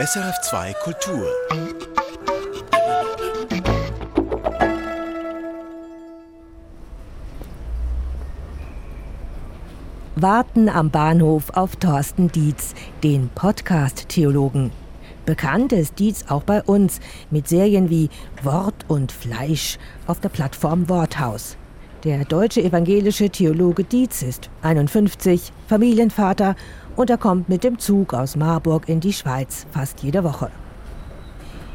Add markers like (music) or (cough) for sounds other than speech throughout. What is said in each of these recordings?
SRF2 Kultur. Warten am Bahnhof auf Thorsten Dietz, den Podcast-Theologen. Bekannt ist Dietz auch bei uns mit Serien wie Wort und Fleisch auf der Plattform Worthaus. Der deutsche evangelische Theologe Dietz ist 51, Familienvater und er kommt mit dem Zug aus Marburg in die Schweiz fast jede Woche.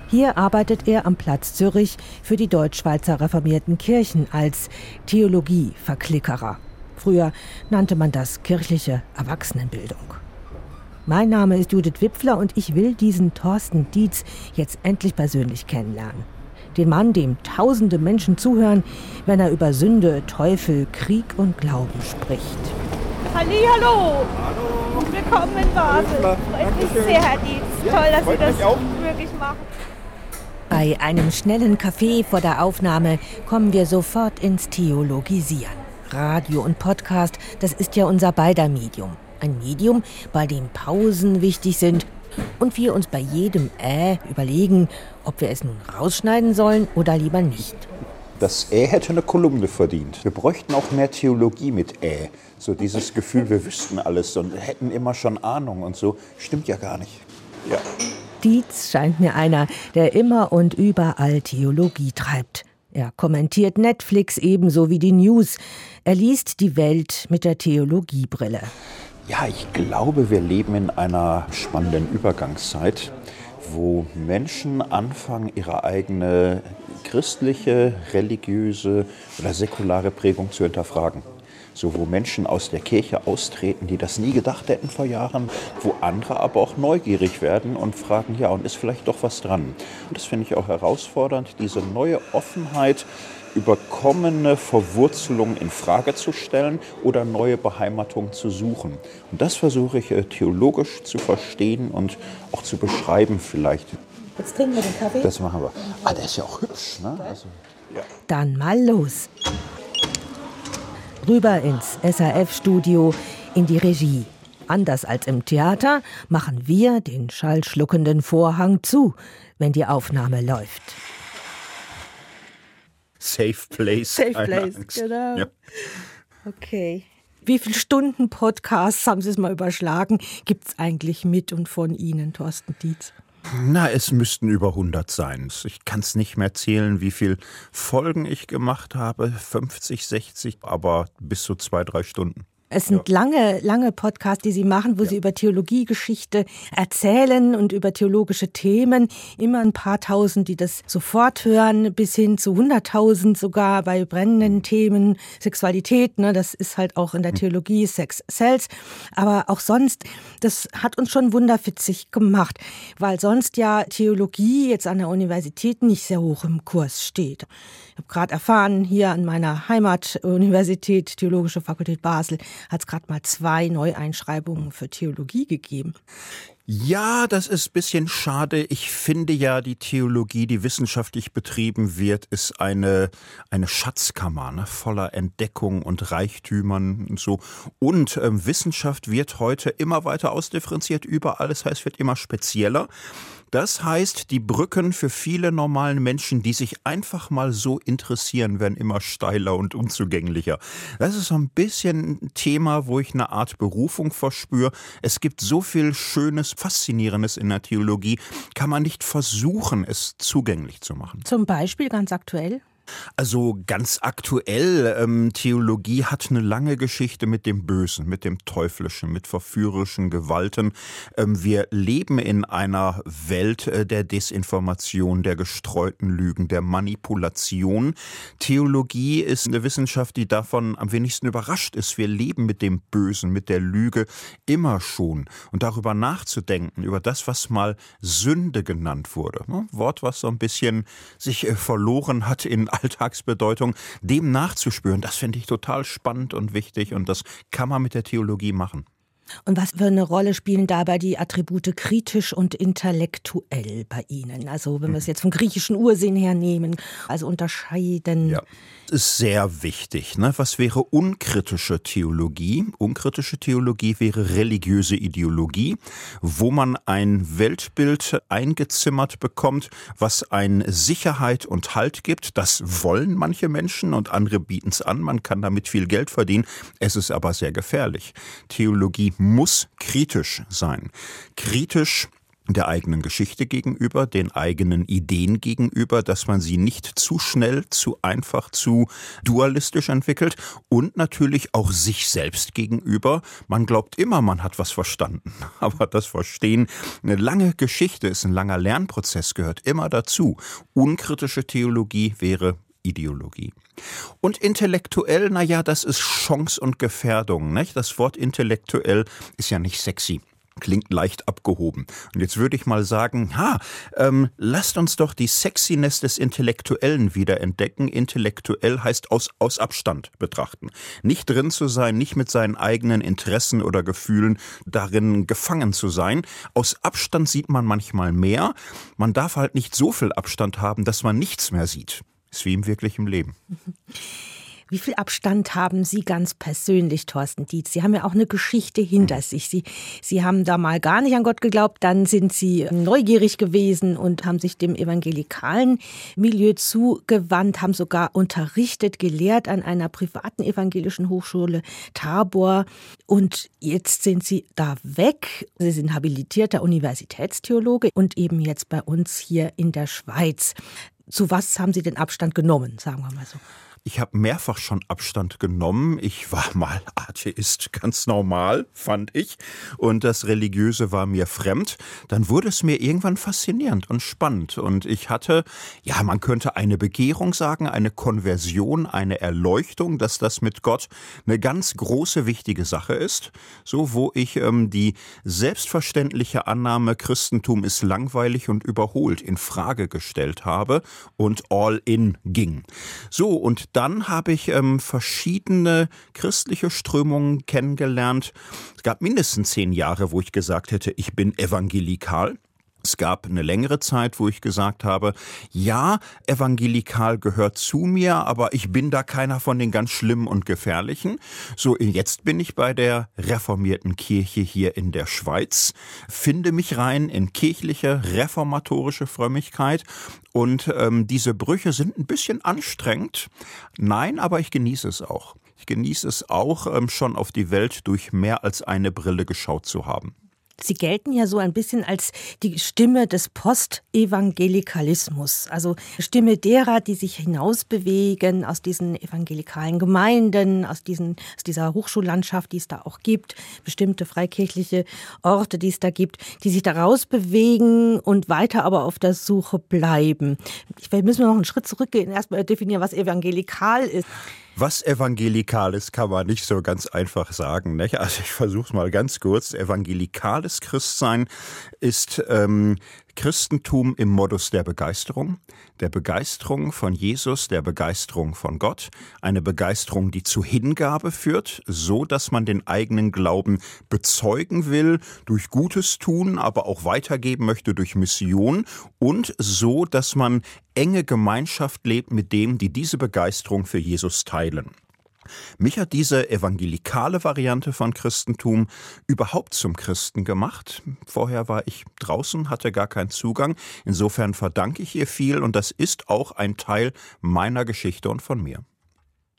Hier arbeitet er am Platz Zürich für die Deutschschweizer reformierten Kirchen als Theologieverklickerer. Früher nannte man das kirchliche Erwachsenenbildung. Mein Name ist Judith Wipfler und ich will diesen Thorsten Dietz jetzt endlich persönlich kennenlernen. Den Mann, dem tausende Menschen zuhören, wenn er über Sünde, Teufel, Krieg und Glauben spricht. Halli, hallo. Hallo. Willkommen in Basel. Freut mich sehr, Herr Dietz. Toll, dass Sie das auch. wirklich machen. Bei einem schnellen Kaffee vor der Aufnahme kommen wir sofort ins Theologisieren. Radio und Podcast, das ist ja unser beider Medium. Ein Medium, bei dem Pausen wichtig sind und wir uns bei jedem Äh überlegen, ob wir es nun rausschneiden sollen oder lieber nicht. Das Äh hätte eine Kolumne verdient. Wir bräuchten auch mehr Theologie mit Äh. So dieses Gefühl, wir wüssten alles und hätten immer schon Ahnung und so. Stimmt ja gar nicht. Ja. Dietz scheint mir einer, der immer und überall Theologie treibt. Er kommentiert Netflix ebenso wie die News. Er liest die Welt mit der Theologiebrille. Ja, ich glaube, wir leben in einer spannenden Übergangszeit, wo Menschen anfangen, ihre eigene christliche, religiöse oder säkulare Prägung zu hinterfragen so wo Menschen aus der Kirche austreten, die das nie gedacht hätten vor Jahren, wo andere aber auch neugierig werden und fragen, ja, und ist vielleicht doch was dran. Und das finde ich auch herausfordernd, diese neue Offenheit, überkommene Verwurzelung in Frage zu stellen oder neue Beheimatung zu suchen. Und das versuche ich äh, theologisch zu verstehen und auch zu beschreiben vielleicht. Jetzt trinken wir den Kaffee. Das machen wir. Ah, der ist ja auch hübsch. Ne? Also, ja. Dann mal los rüber ins SAF-Studio, in die Regie. Anders als im Theater machen wir den schallschluckenden Vorhang zu, wenn die Aufnahme läuft. Safe Place. Safe Place, genau. Ja. Okay. Wie viele Stunden Podcasts, haben Sie es mal überschlagen, gibt es eigentlich mit und von Ihnen, Thorsten Dietz? Na, es müssten über 100 sein. Ich kann es nicht mehr zählen, wie viele Folgen ich gemacht habe. 50, 60, aber bis zu zwei, drei Stunden. Es sind ja. lange, lange Podcasts, die Sie machen, wo ja. Sie über Theologiegeschichte erzählen und über theologische Themen. Immer ein paar tausend, die das sofort hören, bis hin zu hunderttausend sogar bei brennenden mhm. Themen. Sexualität, ne, das ist halt auch in der mhm. Theologie Sex Cells. Aber auch sonst, das hat uns schon wunderfitzig gemacht, weil sonst ja Theologie jetzt an der Universität nicht sehr hoch im Kurs steht. Ich habe gerade erfahren, hier an meiner Heimatuniversität, Theologische Fakultät Basel, hat es gerade mal zwei Neueinschreibungen für Theologie gegeben. Ja, das ist ein bisschen schade. Ich finde ja, die Theologie, die wissenschaftlich betrieben wird, ist eine, eine Schatzkammer ne? voller Entdeckung und Reichtümern und so. Und ähm, Wissenschaft wird heute immer weiter ausdifferenziert überall. Das heißt, wird immer spezieller. Das heißt, die Brücken für viele normalen Menschen, die sich einfach mal so interessieren, werden immer steiler und unzugänglicher. Das ist so ein bisschen ein Thema, wo ich eine Art Berufung verspüre. Es gibt so viel Schönes, Faszinierendes in der Theologie, kann man nicht versuchen, es zugänglich zu machen. Zum Beispiel ganz aktuell? Also ganz aktuell, ähm, Theologie hat eine lange Geschichte mit dem Bösen, mit dem Teuflischen, mit verführerischen Gewalten. Ähm, wir leben in einer Welt äh, der Desinformation, der gestreuten Lügen, der Manipulation. Theologie ist eine Wissenschaft, die davon am wenigsten überrascht ist. Wir leben mit dem Bösen, mit der Lüge immer schon. Und darüber nachzudenken, über das, was mal Sünde genannt wurde. Ne? Wort, was so ein bisschen sich äh, verloren hat in Alltagsbedeutung, dem nachzuspüren, das finde ich total spannend und wichtig und das kann man mit der Theologie machen. Und was für eine Rolle spielen dabei die Attribute kritisch und intellektuell bei Ihnen? Also wenn wir es jetzt vom griechischen Ursinn her nehmen, also unterscheiden. Ja ist sehr wichtig. Ne? Was wäre unkritische Theologie? Unkritische Theologie wäre religiöse Ideologie, wo man ein Weltbild eingezimmert bekommt, was ein Sicherheit und Halt gibt. Das wollen manche Menschen und andere bieten es an. Man kann damit viel Geld verdienen. Es ist aber sehr gefährlich. Theologie muss kritisch sein. Kritisch der eigenen Geschichte gegenüber, den eigenen Ideen gegenüber, dass man sie nicht zu schnell, zu einfach, zu dualistisch entwickelt und natürlich auch sich selbst gegenüber. Man glaubt immer, man hat was verstanden, (laughs) aber das Verstehen, eine lange Geschichte ist ein langer Lernprozess, gehört immer dazu. Unkritische Theologie wäre Ideologie. Und intellektuell, naja, das ist Chance und Gefährdung. Nicht? Das Wort intellektuell ist ja nicht sexy klingt leicht abgehoben. Und jetzt würde ich mal sagen, ha, ähm, lasst uns doch die Sexiness des Intellektuellen wieder entdecken. Intellektuell heißt aus, aus Abstand betrachten. Nicht drin zu sein, nicht mit seinen eigenen Interessen oder Gefühlen darin gefangen zu sein. Aus Abstand sieht man manchmal mehr. Man darf halt nicht so viel Abstand haben, dass man nichts mehr sieht. Ist wie im wirklichen Leben. Wie viel Abstand haben Sie ganz persönlich, Thorsten Dietz? Sie haben ja auch eine Geschichte hinter mhm. sich. Sie, Sie haben da mal gar nicht an Gott geglaubt, dann sind Sie neugierig gewesen und haben sich dem evangelikalen Milieu zugewandt, haben sogar unterrichtet, gelehrt an einer privaten evangelischen Hochschule Tabor. Und jetzt sind Sie da weg. Sie sind habilitierter Universitätstheologe und eben jetzt bei uns hier in der Schweiz. Zu was haben Sie den Abstand genommen, sagen wir mal so? Ich habe mehrfach schon Abstand genommen. Ich war mal Atheist, ganz normal, fand ich. Und das Religiöse war mir fremd. Dann wurde es mir irgendwann faszinierend und spannend. Und ich hatte, ja, man könnte eine Begehrung sagen, eine Konversion, eine Erleuchtung, dass das mit Gott eine ganz große, wichtige Sache ist. So, wo ich ähm, die selbstverständliche Annahme, Christentum ist langweilig und überholt, in Frage gestellt habe und all in ging. So, und dann habe ich ähm, verschiedene christliche Strömungen kennengelernt. Es gab mindestens zehn Jahre, wo ich gesagt hätte, ich bin evangelikal. Es gab eine längere Zeit, wo ich gesagt habe, ja, evangelikal gehört zu mir, aber ich bin da keiner von den ganz schlimmen und gefährlichen. So, jetzt bin ich bei der reformierten Kirche hier in der Schweiz, finde mich rein in kirchliche, reformatorische Frömmigkeit und ähm, diese Brüche sind ein bisschen anstrengend. Nein, aber ich genieße es auch. Ich genieße es auch, ähm, schon auf die Welt durch mehr als eine Brille geschaut zu haben. Sie gelten ja so ein bisschen als die Stimme des Postevangelikalismus, also Stimme derer, die sich hinausbewegen aus diesen evangelikalen Gemeinden, aus, diesen, aus dieser Hochschullandschaft, die es da auch gibt, bestimmte freikirchliche Orte, die es da gibt, die sich da rausbewegen und weiter aber auf der Suche bleiben. Ich, müssen wir noch einen Schritt zurückgehen, erstmal definieren, was evangelikal ist. Was evangelikales kann man nicht so ganz einfach sagen. Nicht? Also ich versuche es mal ganz kurz. Evangelikales Christsein ist ähm, Christentum im Modus der Begeisterung, der Begeisterung von Jesus, der Begeisterung von Gott, eine Begeisterung, die zu Hingabe führt, so dass man den eigenen Glauben bezeugen will, durch Gutes tun, aber auch weitergeben möchte durch Mission und so, dass man enge Gemeinschaft lebt mit dem, die diese Begeisterung für Jesus teilen. Mich hat diese evangelikale Variante von Christentum überhaupt zum Christen gemacht. Vorher war ich draußen, hatte gar keinen Zugang. Insofern verdanke ich ihr viel und das ist auch ein Teil meiner Geschichte und von mir.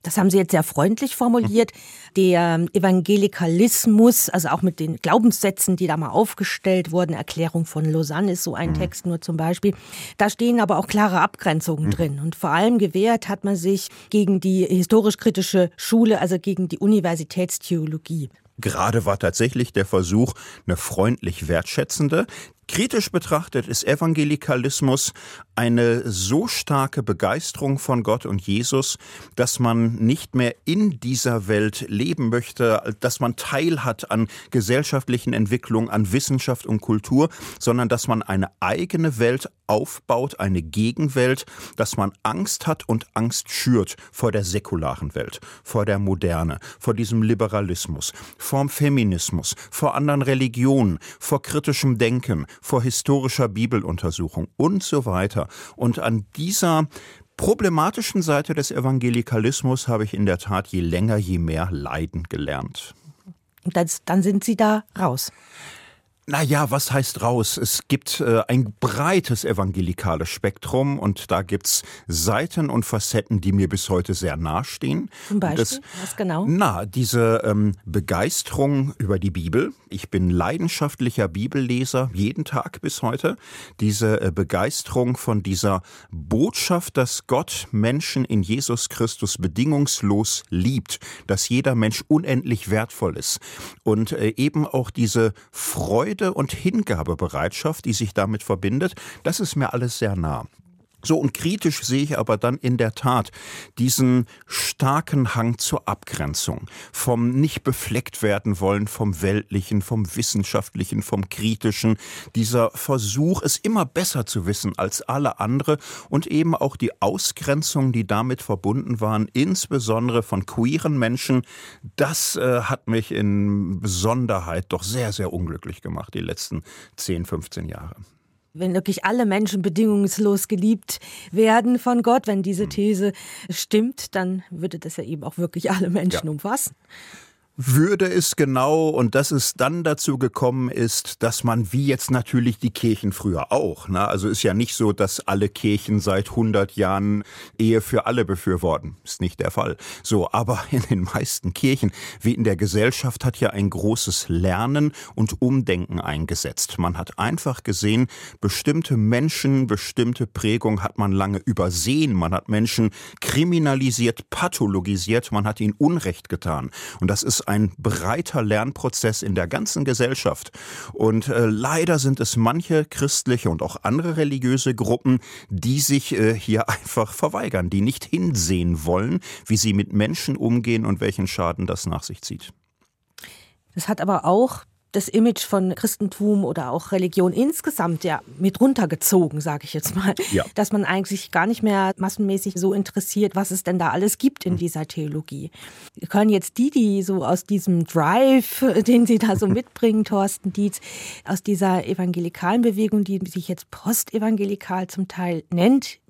Das haben Sie jetzt sehr freundlich formuliert. Der Evangelikalismus, also auch mit den Glaubenssätzen, die da mal aufgestellt wurden, Erklärung von Lausanne ist so ein mhm. Text nur zum Beispiel. Da stehen aber auch klare Abgrenzungen mhm. drin. Und vor allem gewehrt hat man sich gegen die historisch-kritische Schule, also gegen die Universitätstheologie. Gerade war tatsächlich der Versuch, eine freundlich wertschätzende, Kritisch betrachtet ist Evangelikalismus eine so starke Begeisterung von Gott und Jesus, dass man nicht mehr in dieser Welt leben möchte, dass man teilhat an gesellschaftlichen Entwicklungen, an Wissenschaft und Kultur, sondern dass man eine eigene Welt aufbaut, eine Gegenwelt, dass man Angst hat und Angst schürt vor der säkularen Welt, vor der Moderne, vor diesem Liberalismus, vor dem Feminismus, vor anderen Religionen, vor kritischem Denken, vor historischer Bibeluntersuchung und so weiter. Und an dieser problematischen Seite des Evangelikalismus habe ich in der Tat je länger, je mehr leiden gelernt. Das, dann sind Sie da raus. Naja, was heißt raus? Es gibt äh, ein breites evangelikales Spektrum und da gibt's Seiten und Facetten, die mir bis heute sehr nahestehen. Zum Beispiel? Das, was genau? Na, diese ähm, Begeisterung über die Bibel. Ich bin leidenschaftlicher Bibelleser, jeden Tag bis heute. Diese äh, Begeisterung von dieser Botschaft, dass Gott Menschen in Jesus Christus bedingungslos liebt, dass jeder Mensch unendlich wertvoll ist. Und äh, eben auch diese Freude, Freude und Hingabebereitschaft, die sich damit verbindet, das ist mir alles sehr nah. So und kritisch sehe ich aber dann in der Tat diesen starken Hang zur Abgrenzung, vom nicht befleckt werden wollen vom weltlichen, vom wissenschaftlichen, vom kritischen, dieser Versuch, es immer besser zu wissen als alle andere und eben auch die Ausgrenzung, die damit verbunden waren, insbesondere von queeren Menschen, das äh, hat mich in Besonderheit doch sehr, sehr unglücklich gemacht, die letzten 10, 15 Jahre wenn wirklich alle Menschen bedingungslos geliebt werden von Gott, wenn diese hm. These stimmt, dann würde das ja eben auch wirklich alle Menschen ja. umfassen würde es genau und dass es dann dazu gekommen ist, dass man wie jetzt natürlich die Kirchen früher auch, ne? also ist ja nicht so, dass alle Kirchen seit 100 Jahren Ehe für alle befürworten, ist nicht der Fall. So, aber (laughs) in den meisten Kirchen wie in der Gesellschaft hat ja ein großes Lernen und Umdenken eingesetzt. Man hat einfach gesehen, bestimmte Menschen, bestimmte Prägung hat man lange übersehen, man hat Menschen kriminalisiert, pathologisiert, man hat ihnen Unrecht getan und das ist ein breiter Lernprozess in der ganzen Gesellschaft. Und äh, leider sind es manche christliche und auch andere religiöse Gruppen, die sich äh, hier einfach verweigern, die nicht hinsehen wollen, wie sie mit Menschen umgehen und welchen Schaden das nach sich zieht. Das hat aber auch das Image von Christentum oder auch Religion insgesamt ja mit runtergezogen, sage ich jetzt mal. Ja. Dass man eigentlich gar nicht mehr massenmäßig so interessiert, was es denn da alles gibt in hm. dieser Theologie. Können jetzt die, die so aus diesem Drive, (laughs) den sie da so (laughs) mitbringen, Thorsten Dietz, aus dieser evangelikalen Bewegung, die sich jetzt postevangelikal zum Teil nennt,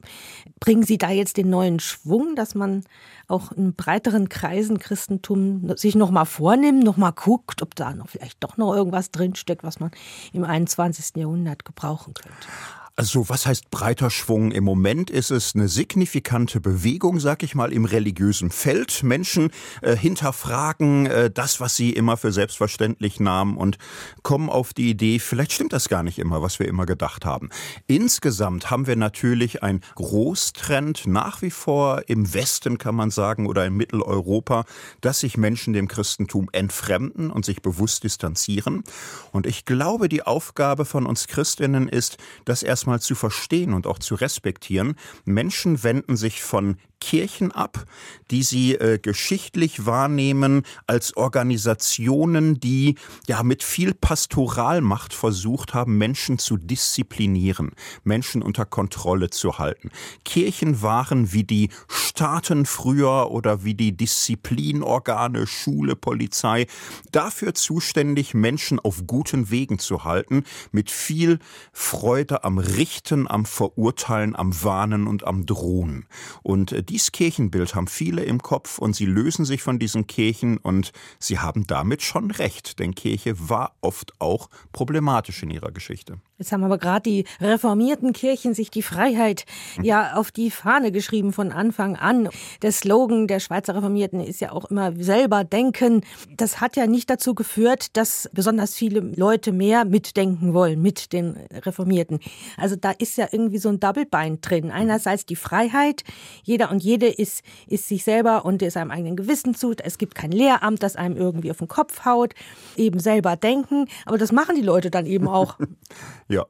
bringen Sie da jetzt den neuen Schwung, dass man auch in breiteren Kreisen Christentum sich nochmal vornimmt, nochmal guckt, ob da noch vielleicht doch noch irgendwas drinsteckt, was man im 21. Jahrhundert gebrauchen könnte? Also was heißt breiter Schwung? Im Moment ist es eine signifikante Bewegung, sag ich mal, im religiösen Feld. Menschen äh, hinterfragen äh, das, was sie immer für selbstverständlich nahmen und kommen auf die Idee, vielleicht stimmt das gar nicht immer, was wir immer gedacht haben. Insgesamt haben wir natürlich einen Großtrend nach wie vor im Westen, kann man sagen, oder in Mitteleuropa, dass sich Menschen dem Christentum entfremden und sich bewusst distanzieren. Und ich glaube, die Aufgabe von uns Christinnen ist, dass erstmal erstmal zu verstehen und auch zu respektieren. Menschen wenden sich von Kirchen ab, die sie äh, geschichtlich wahrnehmen als Organisationen, die ja mit viel Pastoralmacht versucht haben, Menschen zu disziplinieren, Menschen unter Kontrolle zu halten. Kirchen waren wie die Staaten früher oder wie die Disziplinorgane, Schule, Polizei, dafür zuständig, Menschen auf guten Wegen zu halten, mit viel Freude am Richten, am Verurteilen, am Warnen und am Drohen. Und äh, dies Kirchenbild haben viele im Kopf und sie lösen sich von diesen Kirchen und sie haben damit schon recht, denn Kirche war oft auch problematisch in ihrer Geschichte. Jetzt haben aber gerade die reformierten Kirchen sich die Freiheit hm. ja auf die Fahne geschrieben von Anfang an. Der Slogan der Schweizer Reformierten ist ja auch immer selber denken. Das hat ja nicht dazu geführt, dass besonders viele Leute mehr mitdenken wollen mit den Reformierten. Also da ist ja irgendwie so ein Doublebein drin. Einerseits die Freiheit, jeder und jede ist, ist sich selber und ist einem eigenen Gewissen zu. Es gibt kein Lehramt, das einem irgendwie auf den Kopf haut. Eben selber denken. Aber das machen die Leute dann eben auch. (laughs) Ja.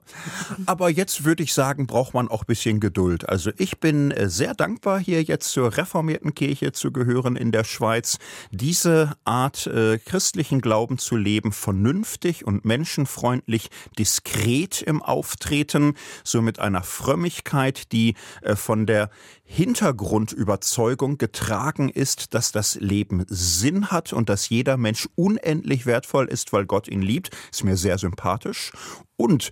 Aber jetzt würde ich sagen, braucht man auch ein bisschen Geduld. Also ich bin äh, sehr dankbar, hier jetzt zur reformierten Kirche zu gehören in der Schweiz. Diese Art äh, christlichen Glauben zu leben, vernünftig und menschenfreundlich, diskret im Auftreten, so mit einer Frömmigkeit, die äh, von der Hintergrundüberzeugung getragen ist, dass das Leben Sinn hat und dass jeder Mensch unendlich wertvoll ist, weil Gott ihn liebt, ist mir sehr sympathisch. Und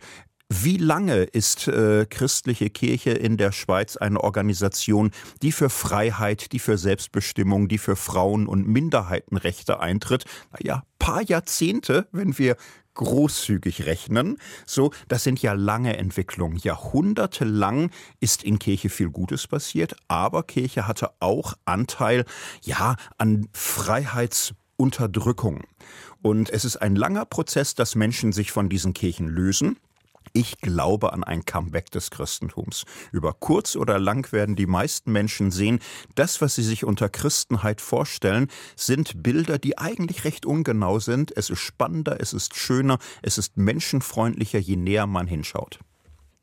wie lange ist äh, christliche Kirche in der Schweiz eine Organisation, die für Freiheit, die für Selbstbestimmung, die für Frauen- und Minderheitenrechte eintritt? Naja, paar Jahrzehnte, wenn wir großzügig rechnen. So, das sind ja lange Entwicklungen. Jahrhundertelang ist in Kirche viel Gutes passiert, aber Kirche hatte auch Anteil, ja, an Freiheitsunterdrückung. Und es ist ein langer Prozess, dass Menschen sich von diesen Kirchen lösen. Ich glaube an ein Comeback des Christentums. Über kurz oder lang werden die meisten Menschen sehen, das, was sie sich unter Christenheit vorstellen, sind Bilder, die eigentlich recht ungenau sind. Es ist spannender, es ist schöner, es ist menschenfreundlicher, je näher man hinschaut.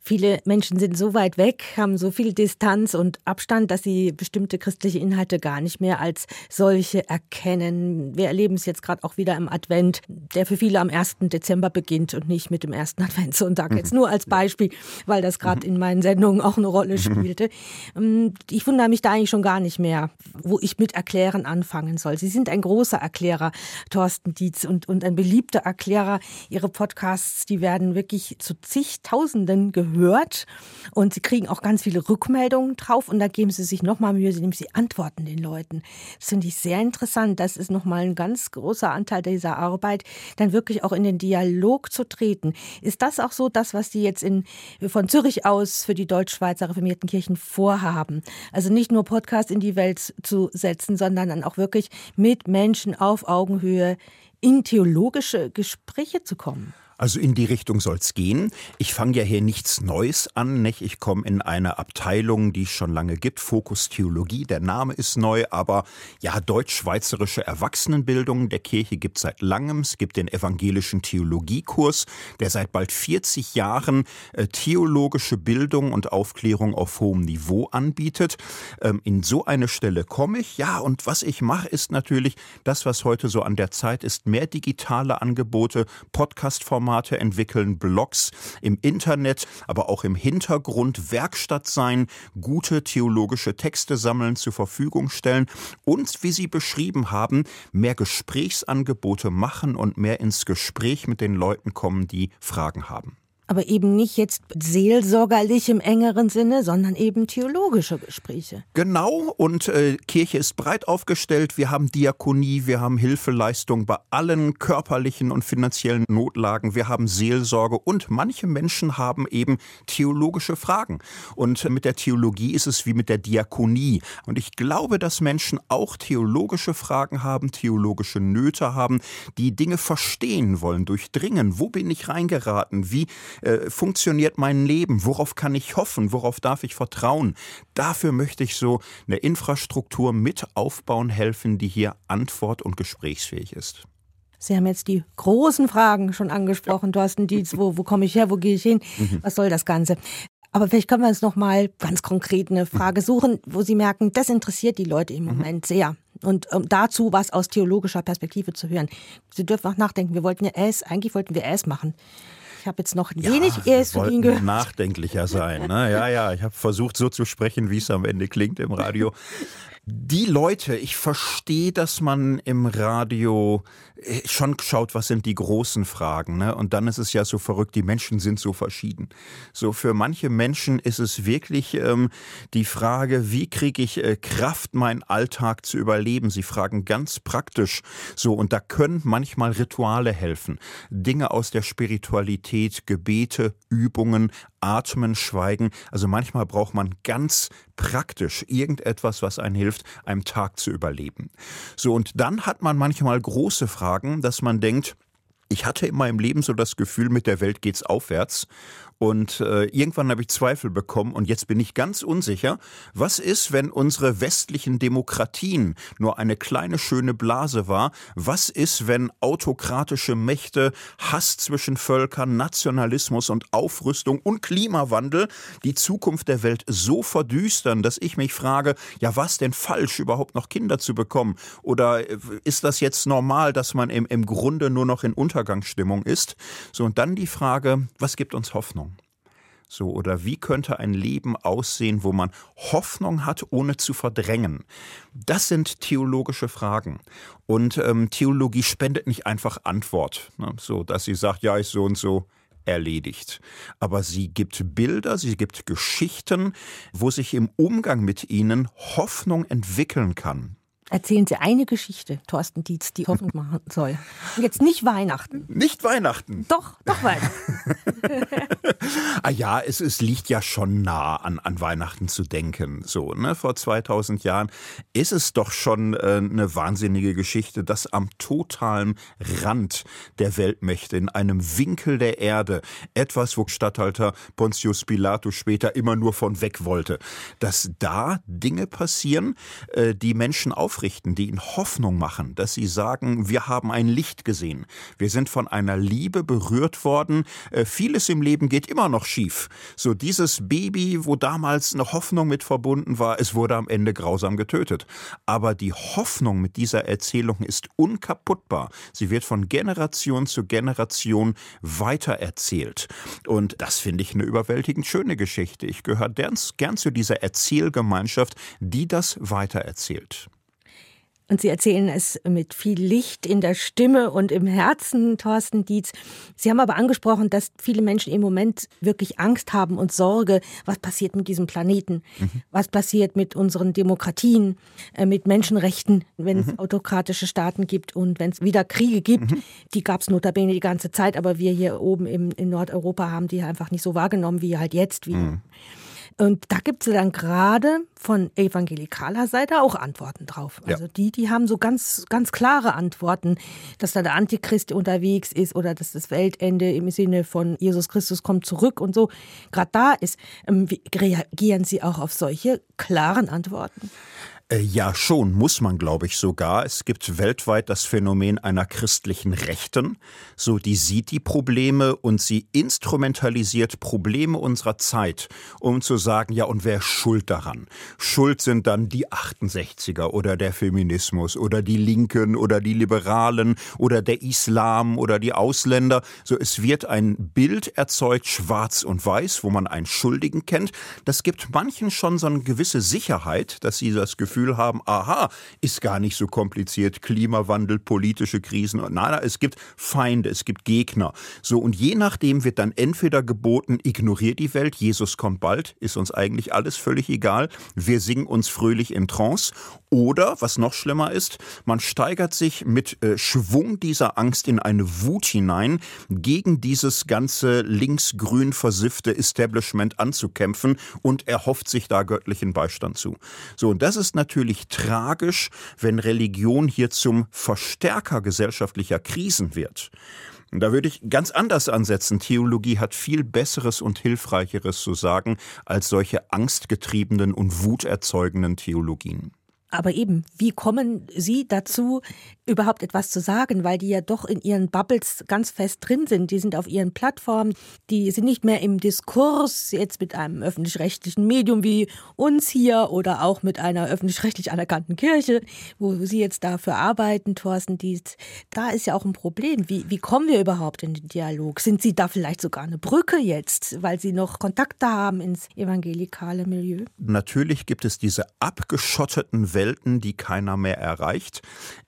Viele Menschen sind so weit weg, haben so viel Distanz und Abstand, dass sie bestimmte christliche Inhalte gar nicht mehr als solche erkennen. Wir erleben es jetzt gerade auch wieder im Advent, der für viele am 1. Dezember beginnt und nicht mit dem ersten (laughs) Adventssonntag. Jetzt nur als Beispiel, weil das gerade in meinen Sendungen auch eine Rolle spielte. Ähm, ich wundere mich da eigentlich schon gar nicht mehr, wo ich mit Erklären anfangen soll. Sie sind ein großer Erklärer, Thorsten Dietz, und, und ein beliebter Erklärer. Ihre Podcasts, die werden wirklich zu zigtausenden gehört hört und sie kriegen auch ganz viele Rückmeldungen drauf und da geben sie sich nochmal Mühe, indem sie antworten den Leuten. Das finde ich sehr interessant. Das ist nochmal ein ganz großer Anteil dieser Arbeit, dann wirklich auch in den Dialog zu treten. Ist das auch so das, was die jetzt in, von Zürich aus für die Deutschschweizer reformierten Kirchen vorhaben? Also nicht nur Podcast in die Welt zu setzen, sondern dann auch wirklich mit Menschen auf Augenhöhe in theologische Gespräche zu kommen. Also in die Richtung soll's gehen. Ich fange ja hier nichts Neues an. Nicht? Ich komme in eine Abteilung, die es schon lange gibt, Fokus Theologie. Der Name ist neu, aber ja, deutsch-schweizerische Erwachsenenbildung der Kirche gibt seit langem. Es gibt den evangelischen Theologiekurs, der seit bald 40 Jahren äh, theologische Bildung und Aufklärung auf hohem Niveau anbietet. Ähm, in so eine Stelle komme ich. Ja, und was ich mache, ist natürlich das, was heute so an der Zeit ist, mehr digitale Angebote, Podcast-Formate, Formate entwickeln, Blogs im Internet, aber auch im Hintergrund Werkstatt sein, gute theologische Texte sammeln, zur Verfügung stellen und, wie Sie beschrieben haben, mehr Gesprächsangebote machen und mehr ins Gespräch mit den Leuten kommen, die Fragen haben aber eben nicht jetzt seelsorgerlich im engeren Sinne, sondern eben theologische Gespräche. Genau, und äh, Kirche ist breit aufgestellt. Wir haben Diakonie, wir haben Hilfeleistung bei allen körperlichen und finanziellen Notlagen, wir haben Seelsorge und manche Menschen haben eben theologische Fragen. Und mit der Theologie ist es wie mit der Diakonie. Und ich glaube, dass Menschen auch theologische Fragen haben, theologische Nöte haben, die Dinge verstehen wollen, durchdringen. Wo bin ich reingeraten? Wie äh, funktioniert mein Leben? Worauf kann ich hoffen? Worauf darf ich vertrauen? Dafür möchte ich so eine Infrastruktur mit aufbauen helfen, die hier antwort- und gesprächsfähig ist. Sie haben jetzt die großen Fragen schon angesprochen, ja. Thorsten Dietz. Wo, wo komme ich her? Wo gehe ich hin? Mhm. Was soll das Ganze? Aber vielleicht können wir uns noch mal ganz konkret eine Frage suchen, wo Sie merken, das interessiert die Leute im mhm. Moment sehr. Und um dazu was aus theologischer Perspektive zu hören. Sie dürfen auch nachdenken. Wir wollten ja es, eigentlich wollten wir es machen. Ich habe jetzt noch ja, wenig erst von Ihnen gehört. Nachdenklicher sein. Ne? Ja, ja, ich habe versucht, so zu sprechen, wie es am Ende klingt im Radio. Die Leute, ich verstehe, dass man im Radio äh, schon schaut, was sind die großen Fragen. Ne? Und dann ist es ja so verrückt, die Menschen sind so verschieden. So für manche Menschen ist es wirklich ähm, die Frage, wie kriege ich äh, Kraft, meinen Alltag zu überleben. Sie fragen ganz praktisch so. Und da können manchmal Rituale helfen. Dinge aus der Spiritualität, Gebete, Übungen, Atmen, Schweigen. Also manchmal braucht man ganz praktisch irgendetwas, was einen hilft, einem Tag zu überleben. So, und dann hat man manchmal große Fragen, dass man denkt, ich hatte in meinem Leben so das Gefühl, mit der Welt geht's aufwärts Und äh, irgendwann habe ich Zweifel bekommen und jetzt bin ich ganz unsicher, was ist, wenn unsere westlichen Demokratien nur eine kleine schöne Blase war? Was ist, wenn autokratische Mächte, Hass zwischen Völkern, Nationalismus und Aufrüstung und Klimawandel die Zukunft der Welt so verdüstern, dass ich mich frage, ja, was denn falsch, überhaupt noch Kinder zu bekommen? Oder äh, ist das jetzt normal, dass man im, im Grunde nur noch in Untergangsstimmung ist? So, und dann die Frage, was gibt uns Hoffnung? So, oder wie könnte ein Leben aussehen, wo man Hoffnung hat, ohne zu verdrängen? Das sind theologische Fragen. Und ähm, Theologie spendet nicht einfach Antwort, ne? so dass sie sagt, ja, ist so und so erledigt. Aber sie gibt Bilder, sie gibt Geschichten, wo sich im Umgang mit ihnen Hoffnung entwickeln kann. Erzählen Sie eine Geschichte, Thorsten Dietz, die Hoffnung machen soll. Und jetzt nicht Weihnachten. Nicht Weihnachten. Doch, doch Weihnachten. (laughs) ah ja, es, es liegt ja schon nah an, an Weihnachten zu denken. So, ne? Vor 2000 Jahren ist es doch schon äh, eine wahnsinnige Geschichte, dass am totalen Rand der Weltmächte, in einem Winkel der Erde, etwas, wo Statthalter Pontius Pilatus später immer nur von weg wollte, dass da Dinge passieren, äh, die Menschen auf aufrichten, die ihnen Hoffnung machen, dass sie sagen, wir haben ein Licht gesehen, wir sind von einer Liebe berührt worden, äh, vieles im Leben geht immer noch schief. So dieses Baby, wo damals eine Hoffnung mit verbunden war, es wurde am Ende grausam getötet. Aber die Hoffnung mit dieser Erzählung ist unkaputtbar. Sie wird von Generation zu Generation weitererzählt. Und das finde ich eine überwältigend schöne Geschichte. Ich gehöre gern, gern zu dieser Erzählgemeinschaft, die das weitererzählt. Und Sie erzählen es mit viel Licht in der Stimme und im Herzen, Thorsten Dietz. Sie haben aber angesprochen, dass viele Menschen im Moment wirklich Angst haben und Sorge, was passiert mit diesem Planeten, mhm. was passiert mit unseren Demokratien, äh, mit Menschenrechten, wenn es mhm. autokratische Staaten gibt und wenn es wieder Kriege gibt. Mhm. Die gab es notabene die ganze Zeit, aber wir hier oben im, in Nordeuropa haben die einfach nicht so wahrgenommen wie halt jetzt. Wie. Und da gibt es dann gerade von evangelikaler Seite auch Antworten drauf. Ja. Also die, die haben so ganz, ganz klare Antworten, dass da der Antichrist unterwegs ist oder dass das Weltende im Sinne von Jesus Christus kommt zurück und so. Gerade da ist, ähm, reagieren Sie auch auf solche klaren Antworten? Äh, ja, schon, muss man, glaube ich, sogar. Es gibt weltweit das Phänomen einer christlichen Rechten. So, die sieht die Probleme und sie instrumentalisiert Probleme unserer Zeit, um zu sagen, ja, und wer ist schuld daran? Schuld sind dann die 68er oder der Feminismus oder die Linken oder die Liberalen oder der Islam oder die Ausländer. So, es wird ein Bild erzeugt, schwarz und weiß, wo man einen Schuldigen kennt. Das gibt manchen schon so eine gewisse Sicherheit, dass sie das Gefühl Gefühl haben, aha, ist gar nicht so kompliziert, Klimawandel, politische Krisen. Nein, nein, es gibt Feinde, es gibt Gegner. So, und je nachdem wird dann entweder geboten, ignoriert die Welt, Jesus kommt bald, ist uns eigentlich alles völlig egal, wir singen uns fröhlich in Trance. Oder, was noch schlimmer ist, man steigert sich mit äh, Schwung dieser Angst in eine Wut hinein, gegen dieses ganze linksgrün versiffte Establishment anzukämpfen und erhofft sich da göttlichen Beistand zu. So, und das ist natürlich tragisch, wenn Religion hier zum Verstärker gesellschaftlicher Krisen wird. Da würde ich ganz anders ansetzen. Theologie hat viel Besseres und Hilfreicheres zu sagen als solche angstgetriebenen und wuterzeugenden Theologien. Aber eben, wie kommen Sie dazu, überhaupt etwas zu sagen? Weil die ja doch in ihren Bubbles ganz fest drin sind. Die sind auf ihren Plattformen, die sind nicht mehr im Diskurs, jetzt mit einem öffentlich-rechtlichen Medium wie uns hier oder auch mit einer öffentlich-rechtlich anerkannten Kirche, wo Sie jetzt dafür arbeiten, Thorsten Dietz. Da ist ja auch ein Problem. Wie, wie kommen wir überhaupt in den Dialog? Sind Sie da vielleicht sogar eine Brücke jetzt, weil Sie noch Kontakte haben ins evangelikale Milieu? Natürlich gibt es diese abgeschotteten Welten, die keiner mehr erreicht.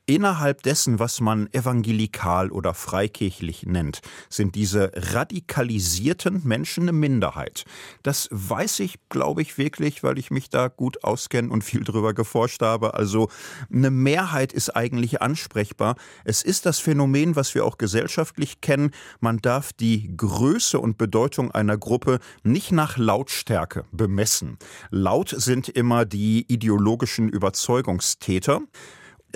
Innerhalb dessen, was man evangelikal oder freikirchlich nennt, sind diese radikalisierten Menschen eine Minderheit. Das weiß ich, glaube ich, wirklich, weil ich mich da gut auskenne und viel drüber geforscht habe. Also eine Mehrheit ist eigentlich ansprechbar. Es ist das Phänomen, was wir auch gesellschaftlich kennen. Man darf die Größe und Bedeutung einer Gruppe nicht nach Lautstärke bemessen. Laut sind immer die ideologischen Überzeugungstäter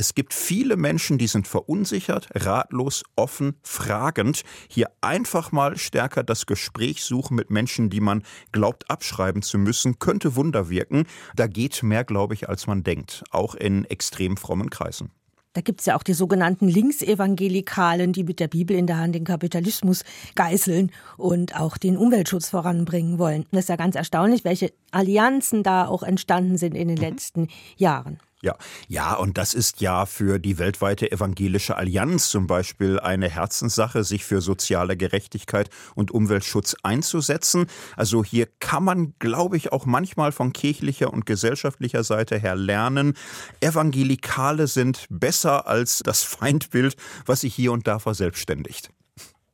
Es gibt viele Menschen, die sind verunsichert, ratlos, offen, fragend. Hier einfach mal stärker das Gespräch suchen mit Menschen, die man glaubt abschreiben zu müssen, könnte Wunder wirken. Da geht mehr, glaube ich, als man denkt, auch in extrem frommen Kreisen. Da gibt es ja auch die sogenannten Linksevangelikalen, die mit der Bibel in der Hand den Kapitalismus geißeln und auch den Umweltschutz voranbringen wollen. Das ist ja ganz erstaunlich, welche Allianzen da auch entstanden sind in den mhm. letzten Jahren. Ja, ja, und das ist ja für die weltweite evangelische Allianz zum Beispiel eine Herzenssache, sich für soziale Gerechtigkeit und Umweltschutz einzusetzen. Also hier kann man, glaube ich, auch manchmal von kirchlicher und gesellschaftlicher Seite her lernen. Evangelikale sind besser als das Feindbild, was sich hier und da verselbstständigt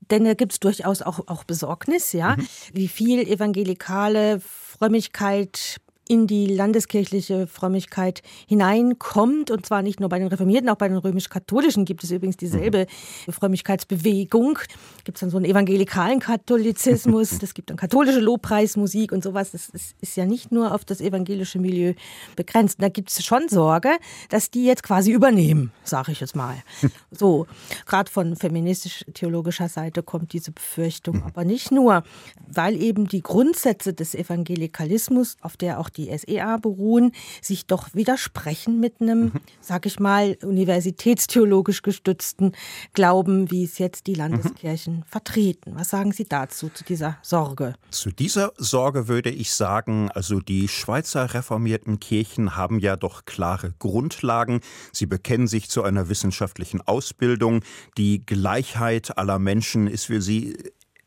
denn da gibt es durchaus auch, auch Besorgnis, ja, mhm. wie viel evangelikale Frömmigkeit in die landeskirchliche Frömmigkeit hineinkommt. Und zwar nicht nur bei den Reformierten, auch bei den römisch-katholischen gibt es übrigens dieselbe mhm. Frömmigkeitsbewegung. Gibt es dann so einen evangelikalen Katholizismus, (laughs) das gibt dann katholische Lobpreismusik und sowas. Das ist, ist ja nicht nur auf das evangelische Milieu begrenzt. Da gibt es schon Sorge, dass die jetzt quasi übernehmen, sage ich jetzt mal. (laughs) So, gerade von feministisch-theologischer Seite kommt diese Befürchtung. Mhm. Aber nicht nur, weil eben die Grundsätze des Evangelikalismus, auf der auch die SEA beruhen, sich doch widersprechen mit einem, mhm. sag ich mal, universitätstheologisch gestützten Glauben, wie es jetzt die Landeskirchen mhm. vertreten. Was sagen Sie dazu, zu dieser Sorge? Zu dieser Sorge würde ich sagen, also die Schweizer reformierten Kirchen haben ja doch klare Grundlagen. Sie bekennen sich zu einer wissenschaftlichen Ausbildung. Die Gleichheit aller Menschen ist für sie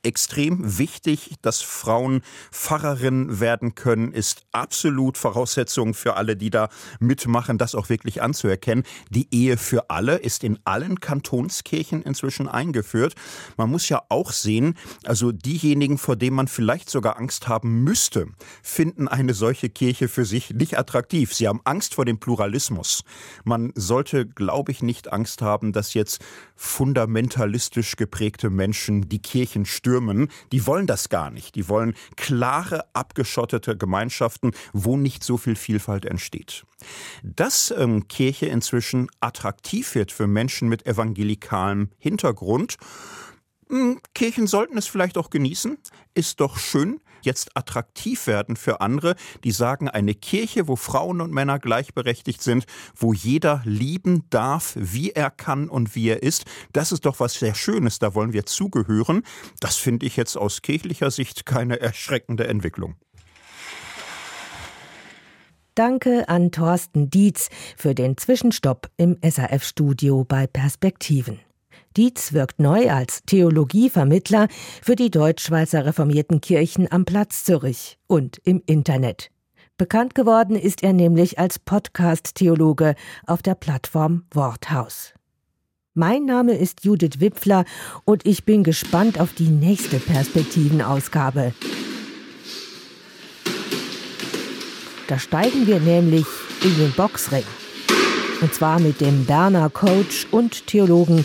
extrem wichtig, dass Frauen Pfarrerinnen werden können, ist absolut Voraussetzung für alle, die da mitmachen, das auch wirklich anzuerkennen. Die Ehe für alle ist in allen Kantonskirchen inzwischen eingeführt. Man muss ja auch sehen, also diejenigen, vor denen man vielleicht sogar Angst haben müsste, finden eine solche Kirche für sich nicht attraktiv. Sie haben Angst vor dem Pluralismus. Man sollte, glaube ich, nicht Angst haben, dass jetzt fundamentalistisch geprägte Menschen die Kirchen stürzen stürmen, die wollen das gar nicht. Die wollen klare, abgeschottete Gemeinschaften, wo nicht so viel Vielfalt entsteht. Dass ähm, Kirche inzwischen attraktiv wird für Menschen mit evangelikalem Hintergrund, hm, Kirchen sollten es vielleicht auch genießen, ist doch schön jetzt attraktiv werden für andere, die sagen, eine Kirche, wo Frauen und Männer gleichberechtigt sind, wo jeder lieben darf, wie er kann und wie er ist, das ist doch was sehr Schönes, da wollen wir zugehören. Das finde ich jetzt aus kirchlicher Sicht keine erschreckende Entwicklung. Danke an Thorsten Dietz für den Zwischenstopp im SAF-Studio bei Perspektiven. Dietz wirkt neu als Theologievermittler für die Deutschschweizer reformierten Kirchen am Platz Zürich und im Internet. Bekannt geworden ist er nämlich als Podcast-Theologe auf der Plattform Worthaus. Mein Name ist Judith Wipfler und ich bin gespannt auf die nächste Perspektivenausgabe. Da steigen wir nämlich in den Boxring. Und zwar mit dem Berner Coach und Theologen